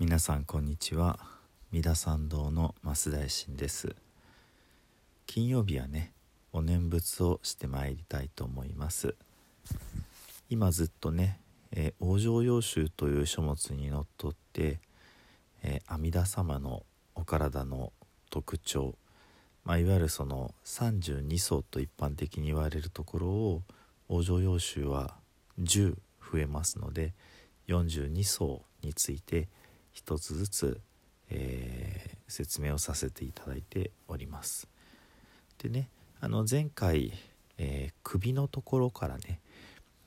皆さんこんにちは。三田参道の増大臣です。金曜日はねお念仏をしてまいりたいと思います。今ずっとね、えー、往生要集という書物にのっとって、えー、阿弥陀様のお体の特徴、まあ、いわゆるその32層と一般的に言われるところを往生要集は10増えますので42層について一つずつ、えー、説明をさせていただいております。でねあの前回、えー、首のところからね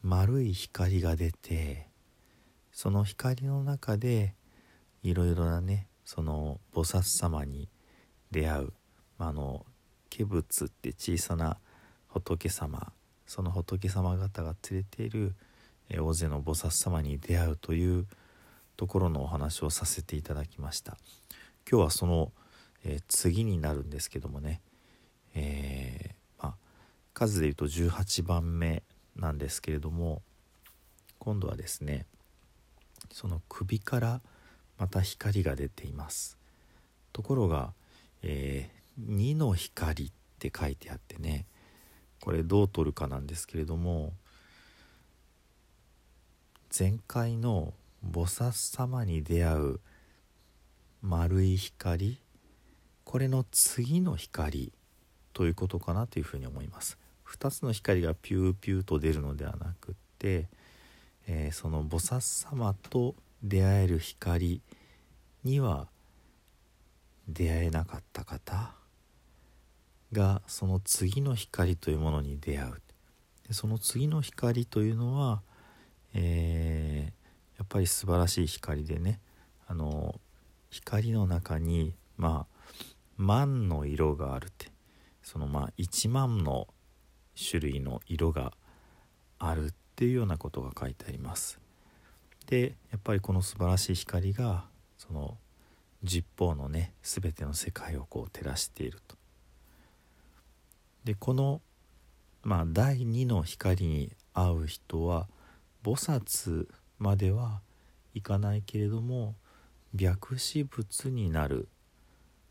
丸い光が出てその光の中でいろいろなねその菩薩様に出会う、まあ、の化仏って小さな仏様その仏様方が連れている、大勢の菩薩様に出会うというところのお話をさせていただきました。今日はその、えー、次になるんですけどもね、えー、まあ、数で言うと18番目なんですけれども今度はですねその首からまた光が出ています。ところが、えー、2の光って書いてあってねこれどう取るかなんですけれども前回の菩薩様に出会う丸い光これの次の光ということかなというふうに思います。2つの光がピューピューと出るのではなくって、えー、その菩薩様と出会える光には出会えなかった方がその次の光というものに出会う。その次の光というのは、え、やっぱり素晴らしい光でねあの光の中にまあ万の色があるってそのまあ1万の種類の色があるっていうようなことが書いてあります。でやっぱりこの素晴らしい光がその十方のね全ての世界をこう照らしていると。でこのまあ第二の光に会う人は菩薩まではいかないけれども白紙仏になる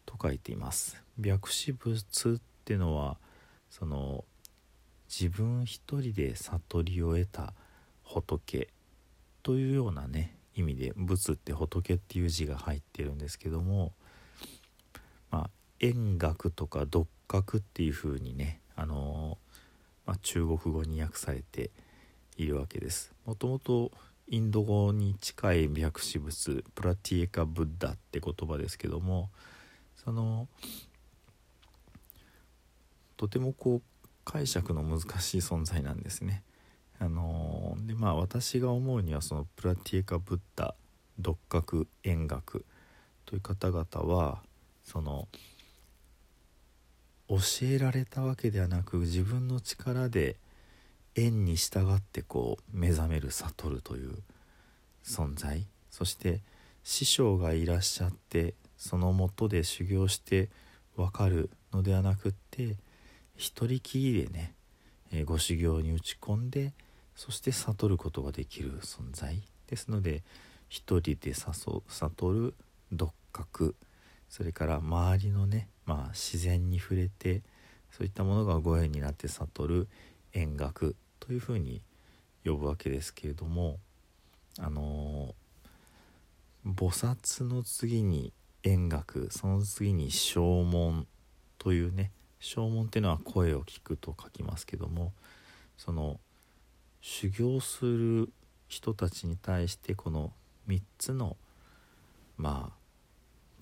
と書いています白紙仏っていうのはその自分一人で悟りを得た仏というようなね意味で仏って仏っていう字が入ってるんですけどもまあ円覚とか独覚っていう風にねあの、まあ、中国語に訳されているわけです。もともとインド語に近い白紙仏プラティエカ・ブッダって言葉ですけどもそのとてもこう解釈の難しい存在なんですね。あの、でまあ私が思うにはそのプラティエカ・ブッダ独学円学という方々はその教えられたわけではなく自分の力で縁に従ってこう目覚める悟るという存在。そして師匠がいらっしゃってそのもとで修行して分かるのではなくって一人きりでね、えご修行に打ち込んでそして悟ることができる存在ですので一人で悟る独覚。それから周りのね、まあ、自然に触れてそういったものがご縁になって悟る縁覚。というふうに呼ぶわけですけれどもあの菩薩の次に円覚その次に正門というね正門っていうのは声を聞くと書きますけどもその修行する人たちに対してこの3つのまあ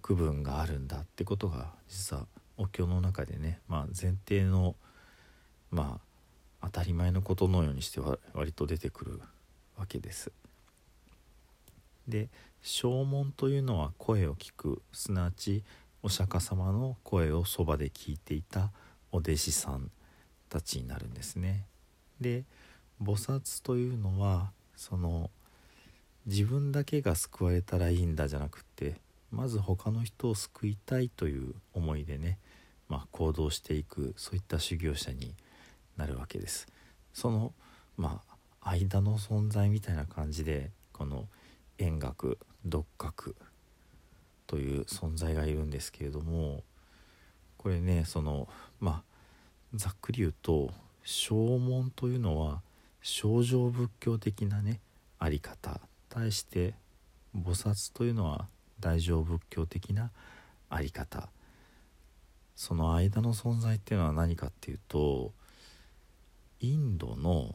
区分があるんだってことが実はお経の中でね、まあ、前提のまあ当たり前のことのようにしては割と出てくるわけです。で正門というのは声を聞くすなわちお釈迦様の声をそばで聞いていたお弟子さんたちになるんですね。で菩薩というのはその自分だけが救われたらいいんだじゃなくてまず他の人を救いたいという思いでね、まあ、行動していくそういった修行者になるわけです。そのまあ間の存在みたいな感じでこの円覚独学という存在がいるんですけれどもこれねそのまあざっくり言うと正門というのは正常仏教的なねあり方対して菩薩というのは大乗仏教的なあり方その間の存在っていうのは何かっていうとインドの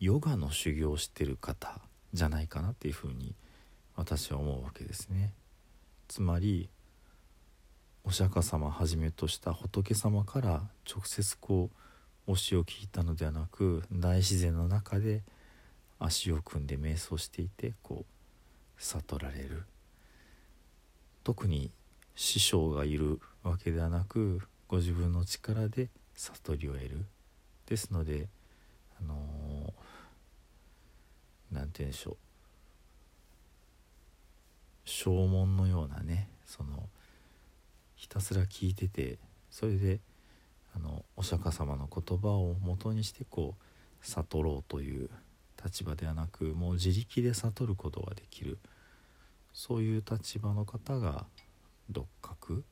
ヨガの修行してる方じゃないかなっていうふうに私は思うわけですね。つまりお釈迦様はじめとした仏様から直接こう教えを聞いたのではなく大自然の中で足を組んで瞑想していてこう悟られる特に師匠がいるわけではなくご自分の力で悟りを得るですのであの何、ー、て言うんでしょう。証文のようなねそのひたすら聞いててそれであのお釈迦様の言葉をもとにしてこう悟ろうという立場ではなくもう自力で悟ることができるそういう立場の方が独覚。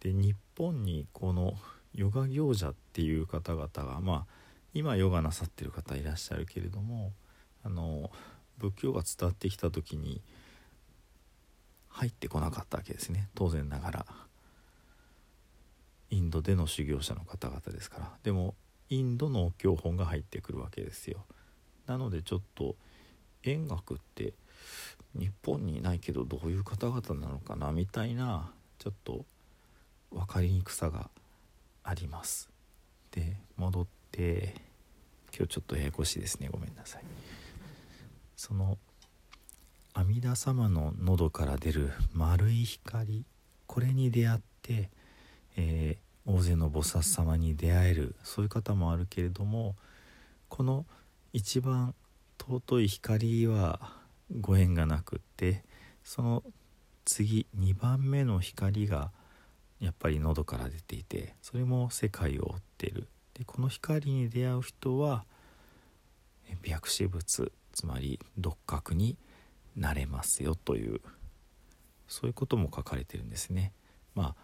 で日本にこのヨガ行者っていう方々がまあ今ヨガなさってる方いらっしゃるけれどもあの仏教が伝わってきた時に入ってこなかったわけですね。当然ながら。インドでの修行者の方々ですから。でもインドの教本が入ってくるわけですよ。なのでちょっと円楽って日本にいないけどどういう方々なのかなみたいなちょっと分かりにくさがあります。で戻って今日ちょっとややこしいですね。ごめんなさい。その阿弥陀様の喉から出る丸い光これに出会って、えー、大勢の菩薩様に出会えるそういう方もあるけれどもこの一番尊い光はご縁がなくってその次2番目の光がやっぱり喉から出ていてそれも世界を追ってるでこの光に出会う人は白紙仏つまり独覚になれますよというそういうことも書かれてるんですね。まあ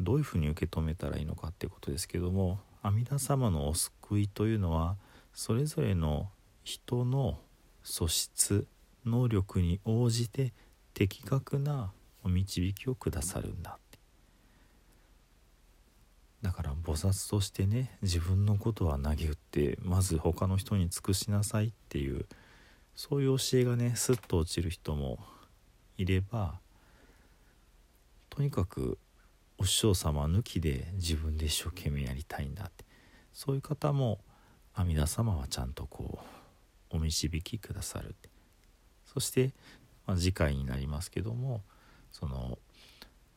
どういうふうに受け止めたらいいのかっていうことですけども阿弥陀様のお救いというのはそれぞれの人の素質能力に応じて的確なお導きをくださるんだだから菩薩としてね自分のことは投げ打ってまず他の人に尽くしなさいっていうそういう教えがねスッと落ちる人もいればとにかくお師匠様抜きで自分で一生懸命やりたいんだって。そういう方も阿弥陀様はちゃんとこうお導きくださるそして、まあ、次回になりますけどもその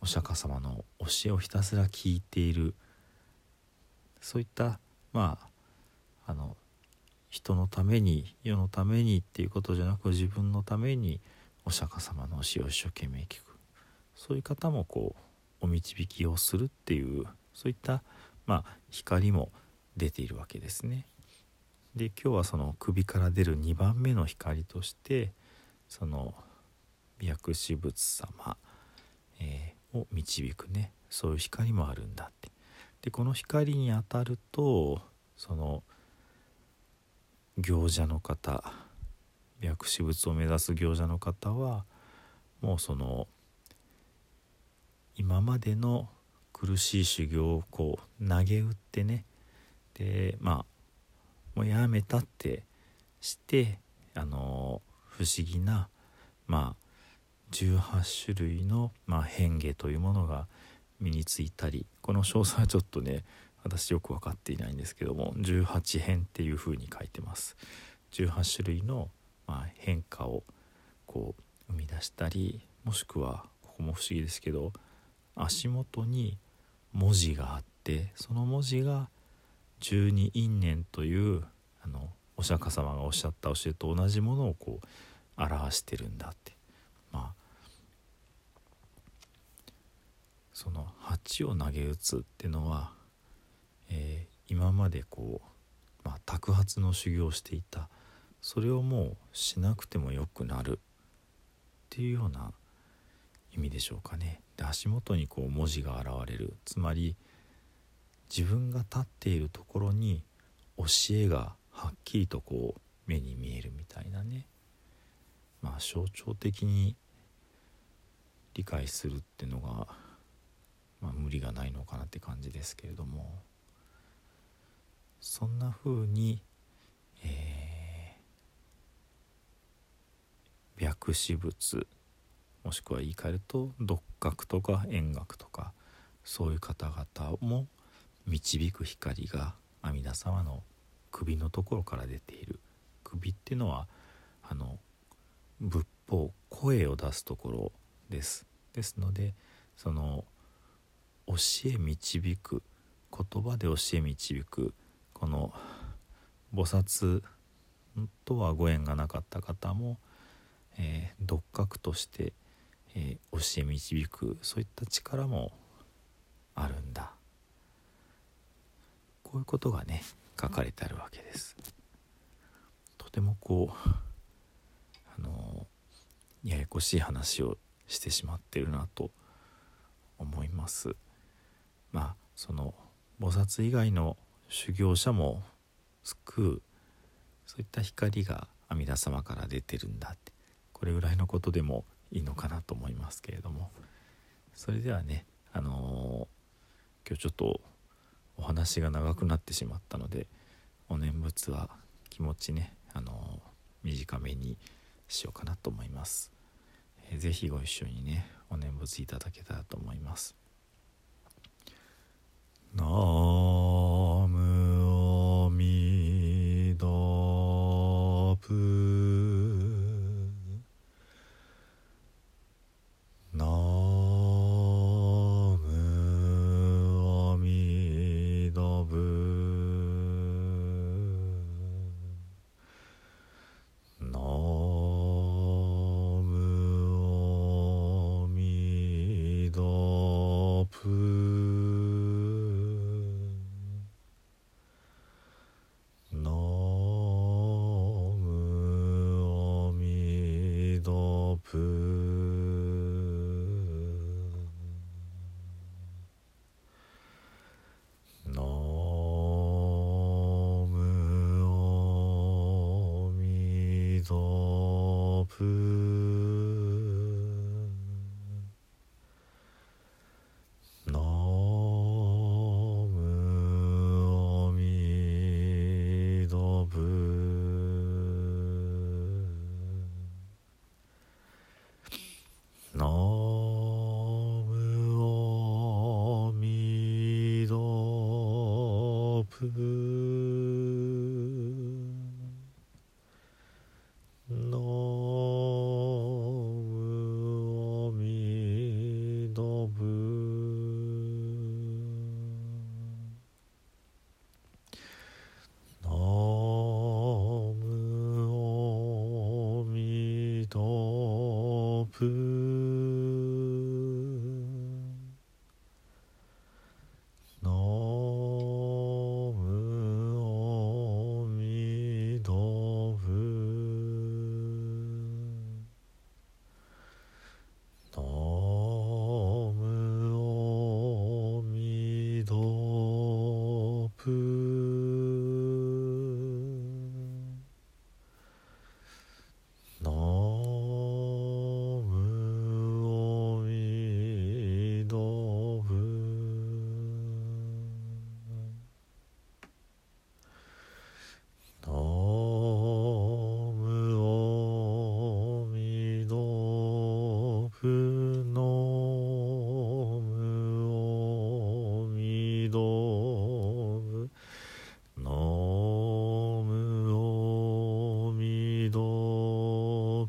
お釈迦様の教えをひたすら聞いているそういったまああの人のために世のためにっていうことじゃなく自分のためにお釈迦様の教えを一生懸命聞く。そういう方もこうお導きをするっていうそういったまあ光も出ているわけですね。で今日はその首から出る2番目の光としてその薬師仏様、えー、を導くね。そういう光もあるんだでこの光に当たるとその行者の方薬師仏を目指す行者の方はもうその今までの苦しい修行をこう投げ打ってねでまあもうやめたってしてあの不思議なまあ18種類の、まあ、変化というものが身についたりこの詳細はちょっとね私よく分かっていないんですけども18編っていう風に書いてます。18種類の、まあ、変化をこう生み出したりもしくはここも不思議ですけど足元に文字があってその文字が十二因縁というあのお釈迦様がおっしゃった教えと同じものをこう表してるんだってまあその鉢を投げ打つっていうのは、えー、今までこう、まあ、托鉢の修行をしていた。それをもうしなくてもよくなるっていうような意味でしょうかね。で足元にこう文字が現れる。つまり自分が立っているところに教えがはっきりとこう目に見えるみたいなね。まあ象徴的に理解するっていうのが、まあ、無理がないのかなって感じですけれども。そんな風に、えー、白紙物もしくは言い換えると独学とか円覚とかそういう方々も導く光が阿弥陀様の首のところから出ている。首っていうのはあの仏法声を出すところです。ですのでその教え導く言葉で教え導くこの菩薩とはご縁がなかった方も、えー、独学として、えー、教え導くそういった力もあるんだこういうことがね書かれてあるわけです。とてもこうあのややこしい話をしてしまってるなと思います。まあその菩薩以外の修行者も救うそういった光が阿弥陀様から出てるんだってこれぐらいのことでもいいのかなと思いますけれどもそれではねあのー、今日ちょっとお話が長くなってしまったのでお念仏は気持ちねあの短めにしようかなと思います。えー、ぜひご一緒にねお念仏いただけたらと思います。なむあみどぷ南無阿弥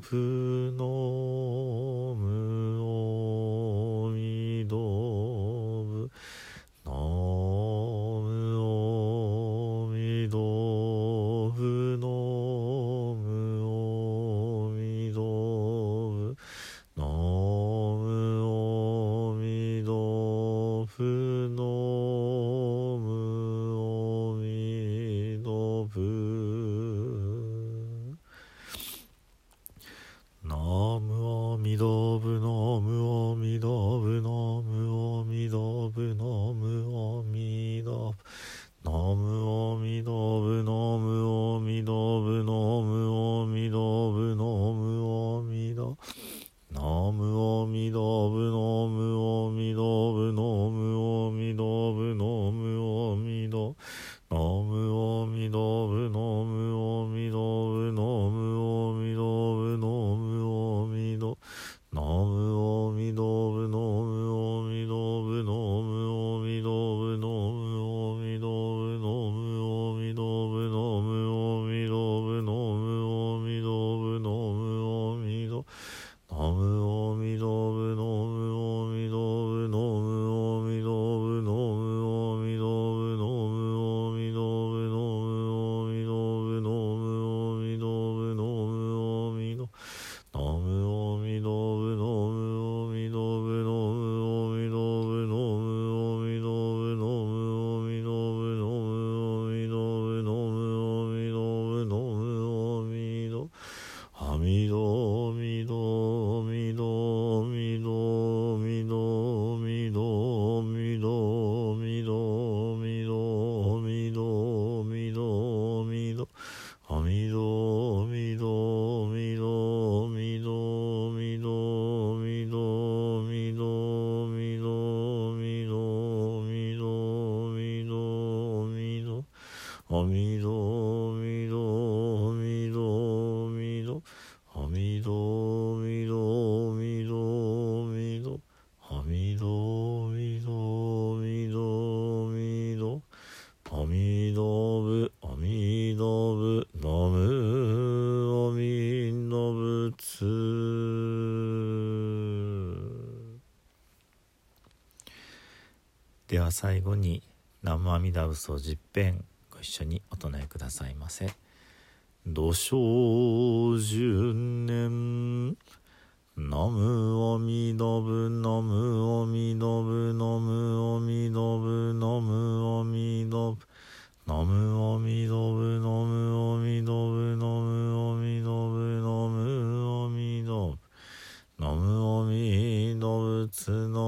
陀はみどみどはみどみど。はみどみどみどみど。はみどみどみどみど。はみどぶあみどぶなむあみのぶつでは最後に南無阿弥陀仏を十遍一緒にお唱えくださいませ。土生十年ナムアミダブナムアミダブナムアミダブナムアミダブナムアミダブナムアミダブナムアミダブナムアミダブナムアミダブツナ